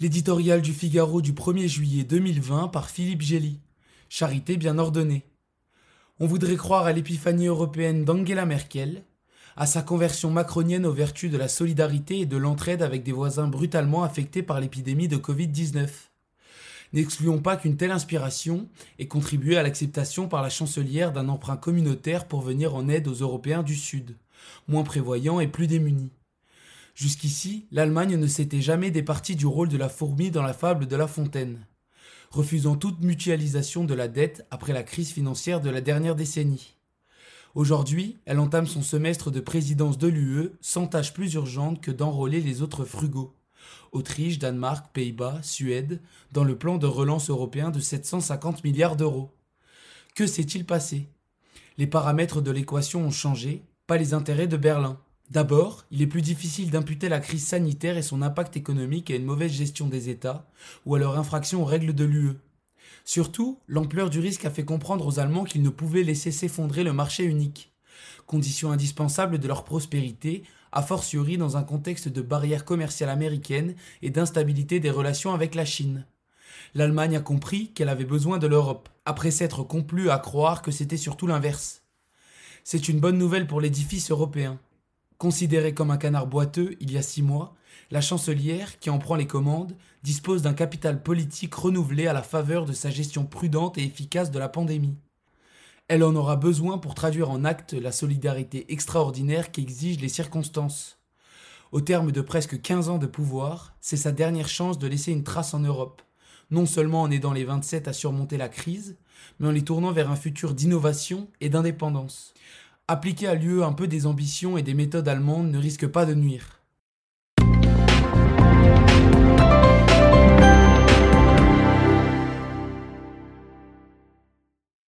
L'éditorial du Figaro du 1er juillet 2020 par Philippe Gély. Charité bien ordonnée. On voudrait croire à l'épiphanie européenne d'Angela Merkel, à sa conversion macronienne aux vertus de la solidarité et de l'entraide avec des voisins brutalement affectés par l'épidémie de Covid-19. N'excluons pas qu'une telle inspiration ait contribué à l'acceptation par la chancelière d'un emprunt communautaire pour venir en aide aux Européens du Sud, moins prévoyants et plus démunis. Jusqu'ici, l'Allemagne ne s'était jamais départie du rôle de la fourmi dans la fable de La Fontaine, refusant toute mutualisation de la dette après la crise financière de la dernière décennie. Aujourd'hui, elle entame son semestre de présidence de l'UE sans tâche plus urgente que d'enrôler les autres frugaux. Autriche, Danemark, Pays-Bas, Suède, dans le plan de relance européen de 750 milliards d'euros. Que s'est-il passé? Les paramètres de l'équation ont changé, pas les intérêts de Berlin. D'abord, il est plus difficile d'imputer la crise sanitaire et son impact économique à une mauvaise gestion des États ou à leur infraction aux règles de l'UE. Surtout, l'ampleur du risque a fait comprendre aux Allemands qu'ils ne pouvaient laisser s'effondrer le marché unique, condition indispensable de leur prospérité, a fortiori dans un contexte de barrières commerciales américaines et d'instabilité des relations avec la Chine. L'Allemagne a compris qu'elle avait besoin de l'Europe, après s'être complue à croire que c'était surtout l'inverse. C'est une bonne nouvelle pour l'édifice européen. Considérée comme un canard boiteux il y a six mois, la chancelière, qui en prend les commandes, dispose d'un capital politique renouvelé à la faveur de sa gestion prudente et efficace de la pandémie. Elle en aura besoin pour traduire en actes la solidarité extraordinaire qu'exigent les circonstances. Au terme de presque 15 ans de pouvoir, c'est sa dernière chance de laisser une trace en Europe, non seulement en aidant les 27 à surmonter la crise, mais en les tournant vers un futur d'innovation et d'indépendance. Appliquer à l'UE un peu des ambitions et des méthodes allemandes ne risque pas de nuire.